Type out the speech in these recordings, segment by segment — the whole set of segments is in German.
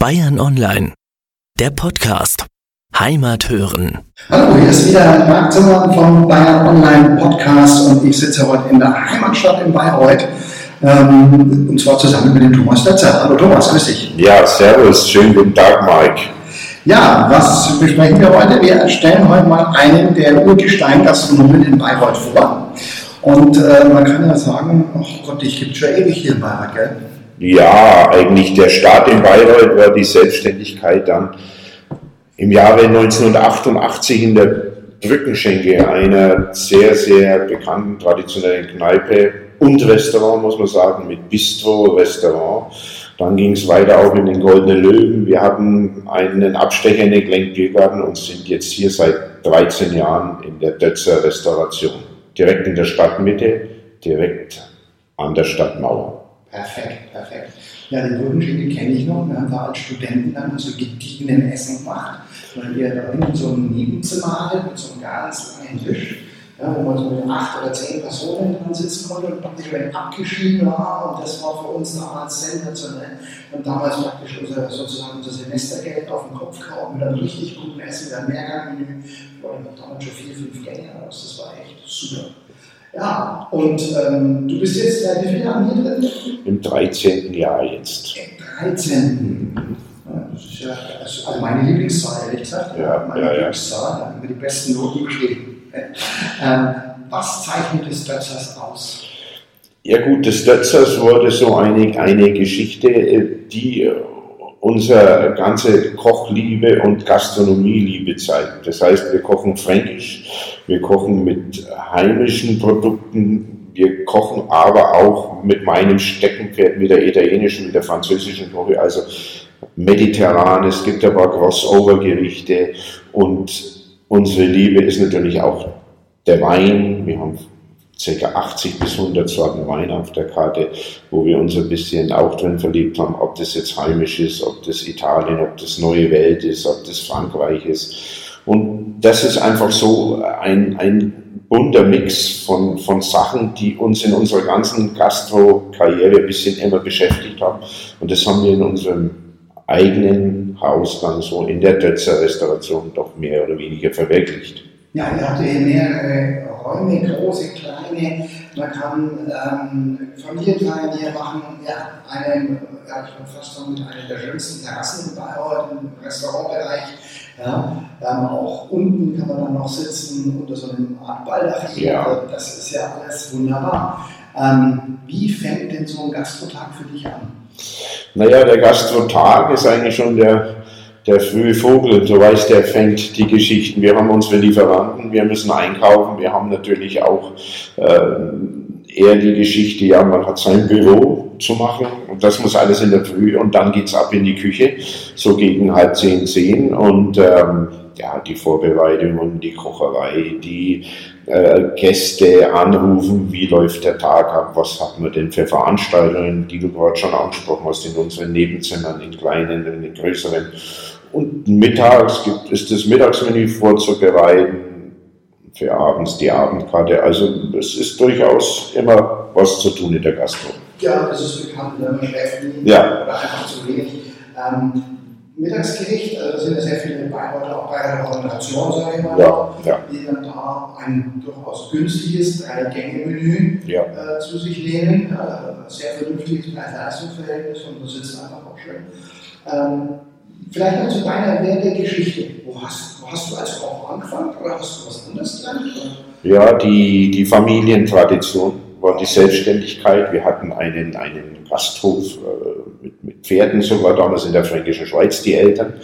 Bayern Online, der Podcast. Heimat hören. Hallo, hier ist wieder Marc Zimmermann vom Bayern Online Podcast und ich sitze heute in der Heimatstadt in Bayreuth. Ähm, und zwar zusammen mit dem Thomas Dötzer. Hallo Thomas, grüß dich. Ja, servus, schönen guten Tag, Mike. Ja, was besprechen wir heute? Wir stellen heute mal einen der Urgestein-Gastronomen in Bayreuth vor. Und äh, man kann ja sagen, ach Gott, ich gibt schon ewig hier in Bayreuth, gell? Ja, eigentlich der Start in Bayreuth war die Selbstständigkeit dann im Jahre 1988 in der Brückenschenke, einer sehr, sehr bekannten traditionellen Kneipe und Restaurant, muss man sagen, mit Bistro-Restaurant. Dann ging es weiter auch in den Goldenen Löwen. Wir hatten einen Abstecher in den Glenn und sind jetzt hier seit 13 Jahren in der Dötzer Restauration. Direkt in der Stadtmitte, direkt an der Stadtmauer. Perfekt, perfekt. Ja, den Brückenschenkel kenne ich noch. Wir haben da als Studenten dann so gediegenen Essen gemacht, weil wir da hinten so ein Nebenzimmer hatten mit so einem ganz langen Tisch, ja, wo man so mit acht oder zehn Personen dran sitzen konnte und praktisch wenn abgeschieden war. Und das war für uns damals sensationell. Und damals praktisch unser, sozusagen unser Semestergeld auf den Kopf gehauen mit einem richtig guten Essen, mit einem Mehrgangmenü. Ich glaube, damals schon vier, fünf Gänge aus. Das war echt super. Ja, und ähm, du bist jetzt seit wie vielen Jahren hier drin? Im 13. Jahr jetzt. Im 13. das ist ja also meine Lieblingszahl, ehrlich gesagt. Ja, meine ja, Lieblingszahl, da haben wir die besten Noten geschrieben. ähm, was zeichnet des Dötzers aus? Ja gut, des Dötzers wurde so eine, eine Geschichte, die unsere ganze Kochliebe und Gastronomieliebe zeigt. Das heißt, wir kochen fränkisch, wir kochen mit heimischen Produkten, wir kochen aber auch mit meinem Steckenpferd, mit der italienischen, mit der französischen Küche, also mediterran, es gibt aber Crossover-Gerichte und unsere Liebe ist natürlich auch der Wein. Wir haben ca. 80 bis 100 Sorten Wein auf der Karte, wo wir uns ein bisschen auch drin verliebt haben, ob das jetzt heimisch ist, ob das Italien, ob das neue Welt ist, ob das Frankreich ist. Und das ist einfach so ein, ein bunter Mix von, von Sachen, die uns in unserer ganzen Gastro-Karriere ein bisschen immer beschäftigt haben. Und das haben wir in unserem eigenen Haus dann so in der Dötzer Restauration doch mehr oder weniger verwirklicht. Ja, ihr habt hier mehrere Räume, große, kleine. Man kann ähm, Familienfeiern hier machen. Ja, eine, ja, ich würde fast sagen, mit einer der schönsten Terrassen bei Bayreuth im Restaurantbereich. Ja, ähm, auch unten kann man dann noch sitzen unter so einem Art Baldach. Ja. Das ist ja alles wunderbar. Ähm, wie fängt denn so ein Gastrotag für dich an? Naja, der Gastrotag ist eigentlich schon der der frühe Vogel, so weiß der fängt die Geschichten. Wir haben unsere Lieferanten, wir müssen einkaufen, wir haben natürlich auch äh, eher die Geschichte, ja, man hat sein Büro zu machen und das muss alles in der Früh und dann geht's ab in die Küche, so gegen halb zehn, zehn und ähm, ja, die Vorbereitungen, die Kocherei, die äh, Gäste anrufen, wie läuft der Tag ab, was hat man denn für Veranstaltungen, die du gerade schon angesprochen hast, in unseren Nebenzimmern, in kleinen, in den größeren. Und mittags gibt es das Mittagsmenü vorzubereiten, für abends die Abendkarte. Also es ist durchaus immer was zu tun in der Gastro. Ja, das ist bekannt, wenn man schläft ja. oder einfach zu wenig. Ähm, Mittagsgericht, also sind ja sehr viele Bayreuther auch bei der Ordination, sage ich mal, ja, ja. die dann da ein durchaus günstiges Drei-Gänge-Menü ja. äh, zu sich nehmen. Äh, sehr vernünftiges Preis-Leistungs-Verhältnis und du sitzt einfach auch schön. Ähm, vielleicht noch zu deiner Werdegeschichte. Wo hast, wo hast du als Koch angefangen oder hast du was anderes gelernt? Ja, die, die Familientradition war die Selbstständigkeit. Wir hatten einen, einen Gasthof äh, mit, mit Pferden sogar damals in der Fränkischen Schweiz, die Eltern.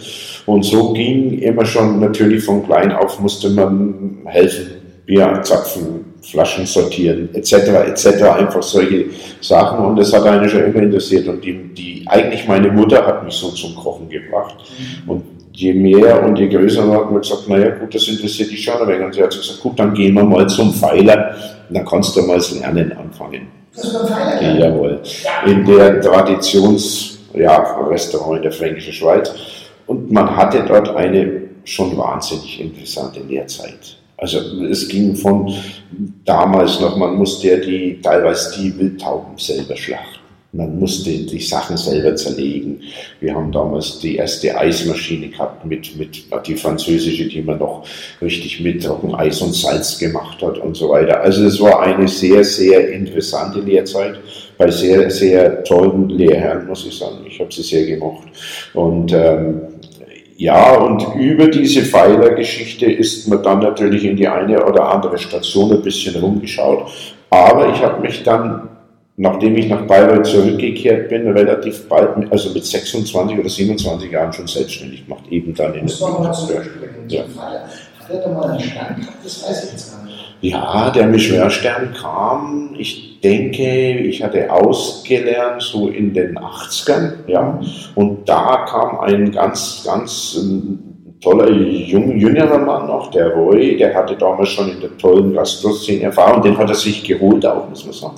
Und so ging immer schon natürlich von klein auf musste man helfen, Bier zapfen, Flaschen sortieren, etc., etc., einfach solche Sachen. Und das hat einen schon immer interessiert. Und die, die, eigentlich meine Mutter hat mich so zum Kochen gebracht. Und je mehr und je größer hat man gesagt, naja gut, das interessiert dich schon. Und sie hat gesagt, gut, dann gehen wir mal zum Pfeiler, dann kannst du mal das Lernen anfangen. Das war jawohl. In der Traditionsrestaurant ja, in der Fränkischen Schweiz. Und man hatte dort eine schon wahnsinnig interessante Lehrzeit. Also es ging von damals noch, man musste ja die, teilweise die Wildtauben selber schlachten. Man musste die Sachen selber zerlegen. Wir haben damals die erste Eismaschine gehabt mit, mit die französische, die man noch richtig mit Eis und Salz gemacht hat und so weiter. Also es war eine sehr, sehr interessante Lehrzeit bei sehr, sehr tollen Lehrherren, muss ich sagen. Ich habe sie sehr gemocht. Und ähm, ja, und über diese Pfeilergeschichte ist man dann natürlich in die eine oder andere Station ein bisschen rumgeschaut. Aber ich habe mich dann nachdem ich nach Bayreuth zurückgekehrt bin, relativ bald, also mit 26 oder 27 Jahren schon selbstständig gemacht, eben dann in der ja. Hat er da mal einen Stern gehabt? Das weiß ich jetzt gar nicht. Ja, der Michelin-Stern kam, ich denke, ich hatte ausgelernt so in den 80ern, ja, und da kam ein ganz, ganz ähm, toller jung, jüngerer Mann noch, der Roy, der hatte damals schon in der tollen Gastroszene Erfahrung, den hat er sich geholt auch, muss man sagen.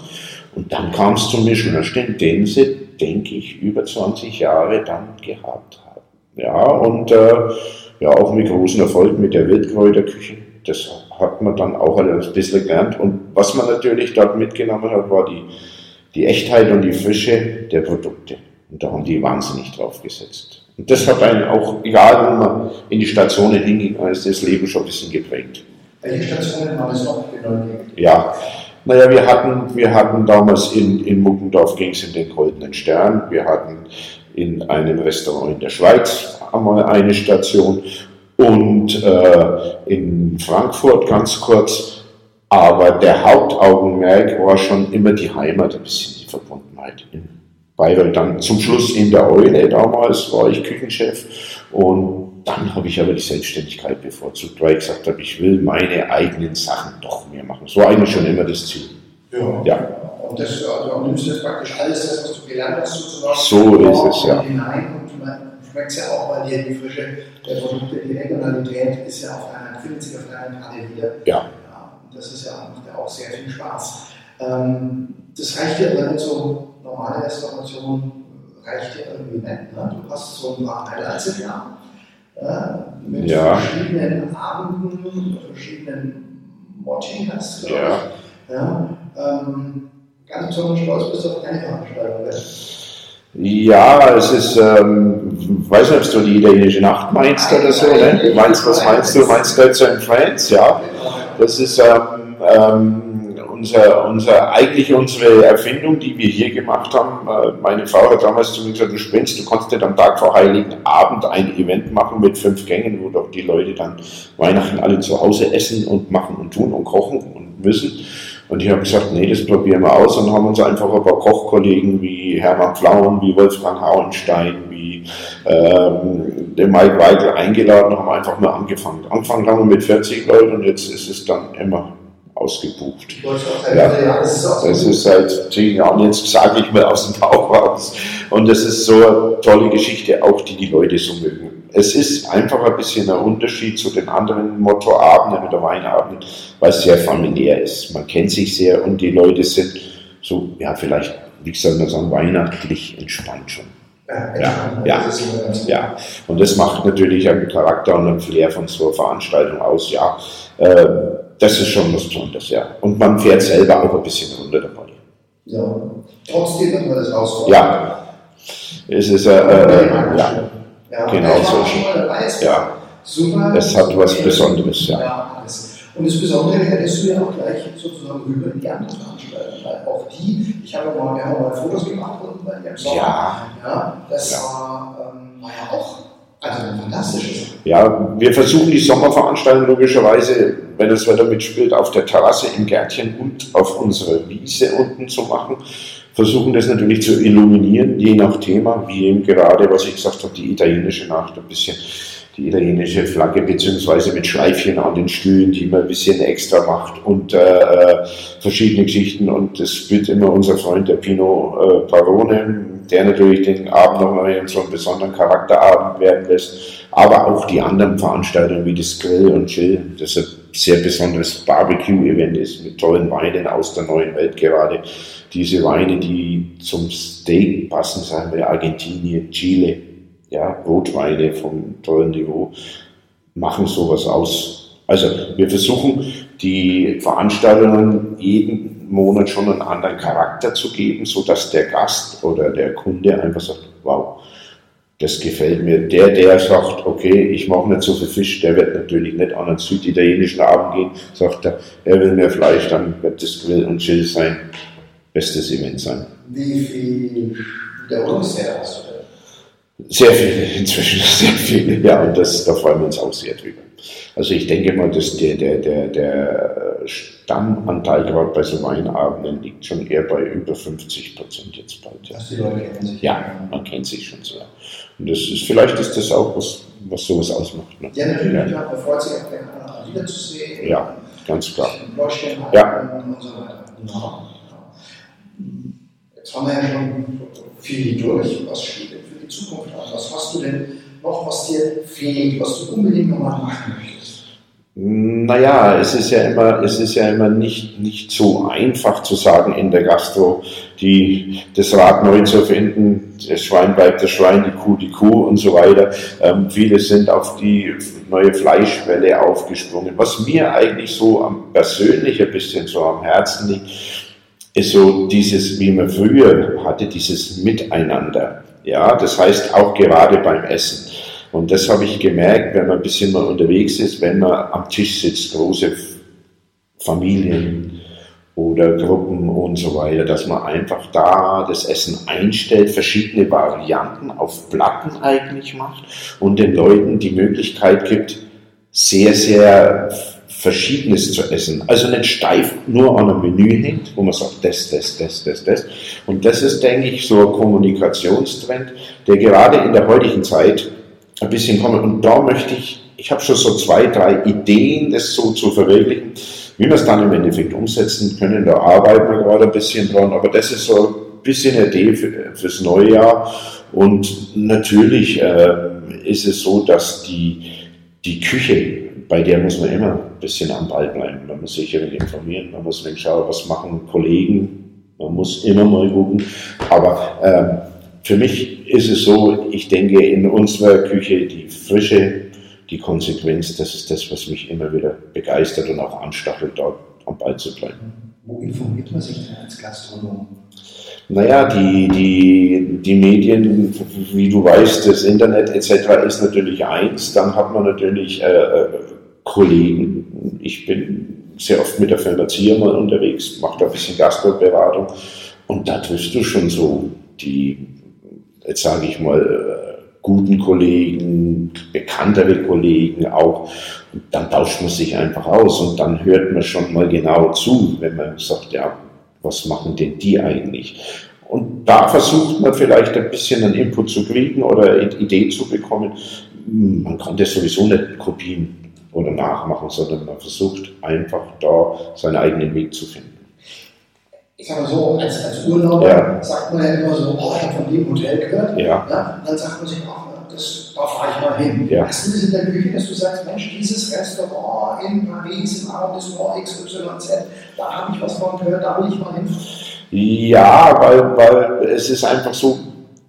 Und dann kam es zum Michelin-Stern, den sie, denke ich, über 20 Jahre dann gehabt haben. Ja, und äh, ja, auch mit großem Erfolg mit der Wildkräuterküche. Das hat man dann auch ein bisschen gelernt. Und was man natürlich dort mitgenommen hat, war die, die Echtheit und die Frische der Produkte. Und da haben die wahnsinnig drauf gesetzt. Und das hat einen auch, egal wo man in die Stationen hingegangen ist, das Leben schon ein bisschen geprägt. Welche Stationen haben es noch benötigt? Ja, naja, wir hatten, wir hatten damals in, in Muckendorf ging es in den Goldenen Stern. Wir hatten in einem Restaurant in der Schweiz einmal eine Station und äh, in Frankfurt ganz kurz. Aber der Hauptaugenmerk war schon immer die Heimat, ein bisschen die Verbundenheit in Bayreuth. Dann zum Schluss in der Eule damals war ich Küchenchef und dann habe ich aber die Selbstständigkeit bevorzugt, weil ich gesagt habe, ich will meine eigenen Sachen doch mehr machen. So eigentlich schon immer das Ziel. Ja. ja. Und das, also, nimmst du jetzt praktisch alles das, was du gelernt hast, sozusagen. So ist es, ja. Hinein und man schmeckt ja auch bei dir die Frische der Produkte, die Regionalität ist ja auf deiner, findet sich auf deiner Karte wieder. Ja. ja. Und das ist ja, macht ja auch sehr viel Spaß. Ähm, das reicht ja nicht so normale Restauration reicht ja irgendwie nicht. Ne? Du hast so ein paar Highlights im Jahr mit ja. verschiedenen Abenden, verschiedenen Watching-Hast. Ja. ja ähm, ganz besonders stolz bist du auf deine Veranstaltung. Ja, es ist, ähm, weiß nicht, ob du die italienische Nacht meinst oder so, ne? Meinst, was meinst du? Meinst du in France? Ja. Das ist, ähm, ähm, unser, unser, eigentlich unsere Erfindung, die wir hier gemacht haben. Äh, meine Frau hat damals zu mir gesagt, du spinnst, du kannst nicht am Tag vor Heiligen Abend ein Event machen mit fünf Gängen, wo doch die Leute dann Weihnachten alle zu Hause essen und machen und tun und kochen und müssen. Und ich habe gesagt, nee, das probieren wir aus und haben uns einfach ein paar Kochkollegen wie Hermann Pflaum, wie Wolfgang Hauenstein, wie ähm, den Mike Weigel eingeladen, haben einfach mal angefangen. Angefangen haben wir mit 40 Leuten und jetzt ist es dann immer ausgebucht. Ja, das ist seit zehn Jahren, jetzt sage ich mal aus dem Bauch raus. Und das ist so eine tolle Geschichte, auch die die Leute so mögen. Es ist einfach ein bisschen ein Unterschied zu den anderen Mottoabenden oder Weinabenden, weil es sehr familiär ist. Man kennt sich sehr und die Leute sind so, ja, vielleicht, wie soll man sagen, weihnachtlich entspannt schon. Ja, ja, ja. Und das macht natürlich einen Charakter und einen Flair von so einer Veranstaltung aus. Ja, äh, das ist schon was Besonderes, ja. Und man fährt selber auch ein bisschen runter dabei. Ja, trotzdem hat man das aus. Ja, es ist, äh, äh, ja, ja, genau so. Ja, super. Es hat was Besonderes, ja. ja und das Besondere hättest du ja auch gleich sozusagen rüber in die anderen Veranstaltungen, weil auch die, ich habe mal, wir haben mal Fotos gemacht unten bei ihrem Sommer. Ja. ja das ja. War, ähm, war ja auch also fantastisch. Ja, wir versuchen die Sommerveranstaltung logischerweise, wenn das Wetter mitspielt, auf der Terrasse im Gärtchen und auf unserer Wiese unten zu machen. Versuchen das natürlich zu illuminieren, je nach Thema, wie eben gerade, was ich gesagt habe, die italienische Nacht, ein bisschen die italienische Flagge, beziehungsweise mit Schleifchen an den Stühlen, die man ein bisschen extra macht und äh, äh verschiedene Geschichten. Und das wird immer unser Freund, der Pino äh, Parone, der natürlich den Abend nochmal so einen besonderen Charakterabend werden lässt, aber auch die anderen Veranstaltungen wie das Grill und Chill, das ein sehr besonderes Barbecue-Event ist mit tollen Weinen aus der neuen Welt gerade. Diese Weine, die zum Steak passen, sagen wir Argentinien, Chile, ja, Rotweine vom tollen Niveau, machen sowas aus. Also wir versuchen die Veranstaltungen jeden Monat schon einen anderen Charakter zu geben, sodass der Gast oder der Kunde einfach sagt, wow, das gefällt mir. Der, der sagt, okay, ich mache nicht so viel Fisch, der wird natürlich nicht an einen süditalienischen Abend gehen, sagt er, er will mehr Fleisch, dann wird das Grill und Chill sein, bestes Event sein. Wie viel Wiederholungswert hast du denn? Sehr viele, inzwischen sehr viele, ja, und das, da freuen wir uns auch sehr drüber. Also ich denke mal, dass der, der, der, der Stammanteil gerade bei so Weinabenden liegt schon eher bei über 50 Prozent jetzt bald. Ja. Also die Leute kennen sich. ja, man kennt sich schon so. Und das ist, vielleicht ist das auch was, was sowas ausmacht. Ne? Ja, natürlich, ja. man freut sich auch gerne, wiederzusehen. Ja, ganz klar. Ja. und so weiter. Genau. Jetzt haben wir ja schon viel durch. Was steht Zukunft an? Was hast du denn noch, was dir fehlt, was du unbedingt noch mal machen möchtest? Naja, es ist ja immer, es ist ja immer nicht, nicht so einfach zu sagen in der Gastro, die, das Rad neu zu finden, das Schwein bleibt das Schwein, die Kuh die Kuh und so weiter. Ähm, viele sind auf die neue Fleischwelle aufgesprungen. Was mir eigentlich so am persönlich ein bisschen so am Herzen liegt, ist so dieses, wie man früher hatte, dieses Miteinander. Ja, das heißt auch gerade beim Essen. Und das habe ich gemerkt, wenn man ein bisschen mal unterwegs ist, wenn man am Tisch sitzt, große Familien oder Gruppen und so weiter, dass man einfach da das Essen einstellt, verschiedene Varianten auf Platten eigentlich macht und den Leuten die Möglichkeit gibt, sehr, sehr Verschiedenes zu essen. Also nicht steif nur an einem Menü hängt, wo man sagt, das, das, das, das, das. Und das ist, denke ich, so ein Kommunikationstrend, der gerade in der heutigen Zeit ein bisschen kommen. Und da möchte ich, ich habe schon so zwei, drei Ideen, das so zu verwirklichen. Wie wir es dann im Endeffekt umsetzen können, da arbeiten wir gerade ein bisschen dran, aber das ist so ein bisschen eine Idee für, fürs neue Jahr. Und natürlich äh, ist es so, dass die, die Küche, bei der muss man immer ein bisschen am Ball bleiben. Man muss sich informieren, man muss schauen, was machen Kollegen, man muss immer mal gucken. Aber ähm, für mich ist es so, ich denke, in unserer Küche die Frische, die Konsequenz, das ist das, was mich immer wieder begeistert und auch anstachelt, dort am Ball zu bleiben. Wo informiert man sich denn als Gastronom? Naja, die, die, die Medien, wie du weißt, das Internet etc. ist natürlich eins. Dann hat man natürlich äh, äh Kollegen. Ich bin sehr oft mit der Firma Zier mal unterwegs, mache da ein bisschen Gastroberatung. Und da triffst du schon so die jetzt sage ich mal, äh, guten Kollegen, bekanntere Kollegen auch. Und dann tauscht man sich einfach aus und dann hört man schon mal genau zu, wenn man sagt, ja, was machen denn die eigentlich? Und da versucht man vielleicht ein bisschen einen Input zu kriegen oder eine Idee zu bekommen. Man kann das sowieso nicht kopieren oder nachmachen, sondern man versucht einfach da seinen eigenen Weg zu finden ich sag mal so, als, als Urlauber ja. sagt man ja immer so, oh, ich habe von dem Hotel gehört. Ja. ja. dann sagt man sich, ach, das, da fahre ich mal hin. Ja. Hast du das in der Küche, dass du sagst, Mensch, dieses Restaurant in Paris, im Arrondissement XYZ, da habe ich was von gehört, da will ich mal hin? Ja, weil, weil es ist einfach so,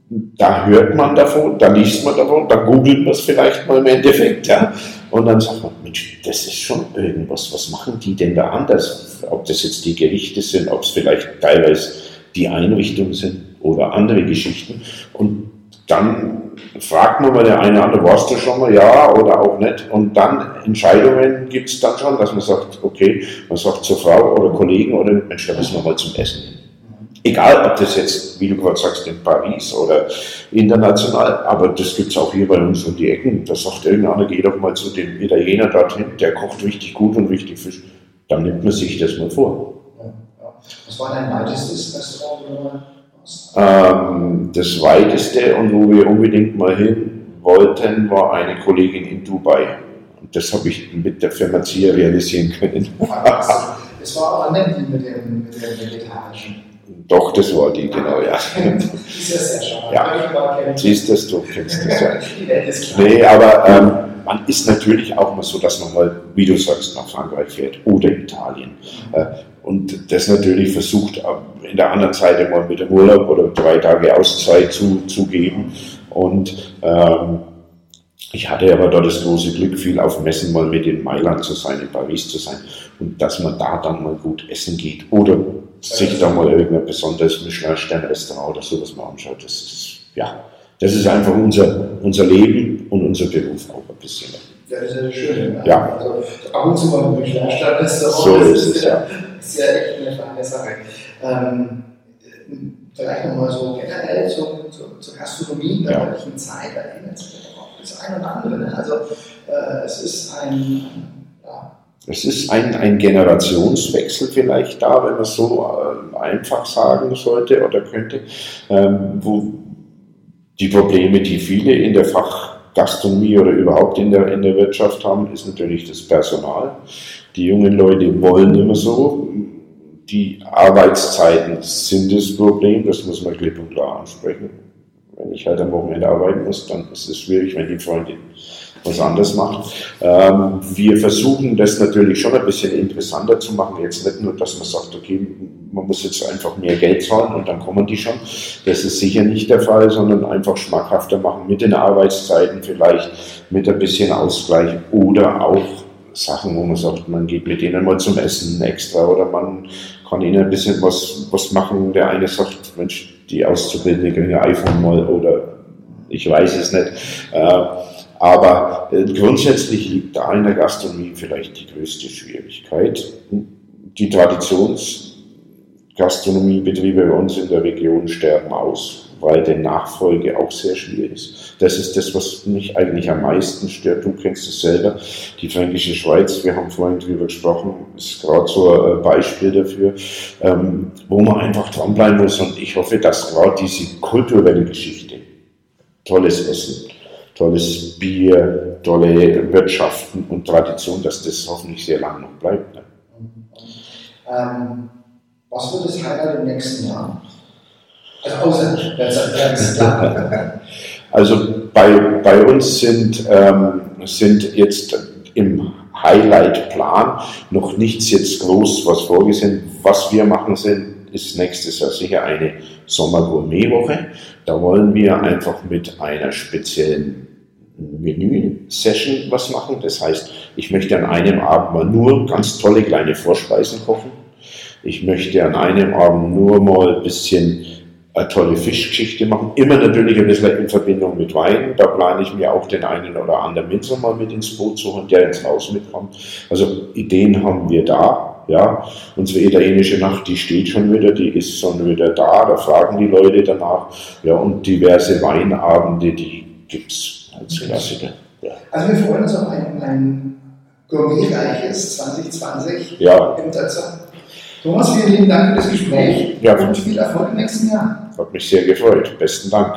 da hört man davon, da liest man davon, da googelt man es vielleicht mal im Endeffekt, ja. Und dann sagt man, Mensch, das ist schon irgendwas, was machen die denn da anders? Ob das jetzt die Gerichte sind, ob es vielleicht teilweise die Einrichtungen sind oder andere Geschichten. Und dann fragt man mal der eine andere, warst du schon mal ja oder auch nicht? Und dann Entscheidungen gibt es dann schon, dass man sagt, okay, man sagt zur Frau oder Kollegen oder Mensch, da müssen wir mal zum Essen hin. Egal, ob das jetzt, wie du gerade sagst, in Paris oder international, aber das gibt es auch hier bei uns um die Ecken. Da sagt irgendeiner, geh doch mal zu dem Italiener dorthin, der kocht richtig gut und richtig Fisch. Dann nimmt man sich das mal vor. Was war dein weitestes Restaurant? Ähm, das weiteste und wo wir unbedingt mal hin wollten, war eine Kollegin in Dubai. Und das habe ich mit der Firma Zia realisieren können. Das war mit dem, mit dem vegetarischen. Doch, das war die, genau, ja. ist ja sehr schade. Ja. Siehst du, du kennst das ja. Nee, aber ähm, man ist natürlich auch mal so, dass man mal, wie du sagst, nach Frankreich fährt oder Italien. Äh, und das natürlich versucht, äh, in der anderen Seite mal mit dem Urlaub oder drei Tage Auszeit zu, zu geben. Und ähm, ich hatte aber dort das große Glück, viel auf Messen mal mit in Mailand zu sein, in Paris zu sein und dass man da dann mal gut essen geht oder sich da mal irgendein besonderes Michelin-Stern-Restaurant oder sowas mal anschaut. Das ist, ja, das ist einfach unser, unser Leben und unser Beruf auch ein bisschen. Ja, das ist ja schön. Ne? Ja. Also, ab und zu mal ein Michelin-Stern-Restaurant. So ist es, ja, ja. ist ja echt eine feine Sache. Ähm, vielleicht nochmal so generell zur, zur, zur Gastronomie in der Ja. heutigen Zeit, da erinnert ja das eine oder andere. Ne? Also äh, es ist ein, ja, Es ist ein, ein Generationswechsel vielleicht da, wenn man es so äh, einfach sagen sollte oder könnte, ähm, wo die Probleme, die viele in der Fachgastronomie oder überhaupt in der, in der Wirtschaft haben, ist natürlich das Personal. Die jungen Leute wollen immer so. Die Arbeitszeiten sind das Problem, das muss man klipp und klar ansprechen. Wenn ich halt am Wochenende arbeiten muss, dann ist es schwierig, wenn die Freundin was anderes macht. Ähm, wir versuchen das natürlich schon ein bisschen interessanter zu machen. Jetzt nicht nur, dass man sagt, okay, man muss jetzt einfach mehr Geld zahlen und dann kommen die schon. Das ist sicher nicht der Fall, sondern einfach schmackhafter machen mit den Arbeitszeiten vielleicht, mit ein bisschen Ausgleich oder auch Sachen, wo man sagt, man geht mit denen mal zum Essen extra oder man kann ihnen ein bisschen was, was machen. Der eine sagt, Mensch, die Auszubildende kriegen ein iPhone mal oder ich weiß es nicht. Äh, aber äh, grundsätzlich liegt da in der Gastronomie vielleicht die größte Schwierigkeit. Die Traditionsgastronomiebetriebe bei uns in der Region sterben aus, weil die Nachfolge auch sehr schwierig ist. Das ist das, was mich eigentlich am meisten stört. Du kennst es selber. Die Fränkische Schweiz, wir haben vorhin drüber gesprochen, ist gerade so ein Beispiel dafür, ähm, wo man einfach dranbleiben muss. Und ich hoffe, dass gerade diese kulturelle Geschichte, tolles Essen, tolles Bier, tolle Wirtschaften und Tradition, dass das hoffentlich sehr lange noch bleibt. Ne? ähm, was wird das Highlight im nächsten Jahr? Also außer ganz klar. Also bei, bei uns sind, ähm, sind jetzt im Highlight-Plan noch nichts jetzt groß was vorgesehen. Was wir machen sind, ist nächstes Jahr sicher eine Sommer-Gourmet-Woche. Da wollen wir einfach mit einer speziellen Menü-Session was machen. Das heißt, ich möchte an einem Abend mal nur ganz tolle kleine Vorspeisen kochen. Ich möchte an einem Abend nur mal ein bisschen eine tolle Fischgeschichte machen. Immer natürlich ein bisschen in Verbindung mit Wein. Da plane ich mir auch den einen oder anderen Winzer mal mit ins Boot zu holen, der ins Haus mitkommt. Also Ideen haben wir da. Ja, unsere italienische Nacht, die steht schon wieder, die ist schon wieder da. Da fragen die Leute danach. Ja, und diverse Weinabende, die gibt's als Klassiker. Ja. Also wir freuen uns auf ein, ein gourmetreiches 2020 ja, im Dötzer. Thomas, vielen lieben Dank für das Gespräch Ja. und viel Erfolg im nächsten Jahr. hat mich sehr gefreut. Besten Dank.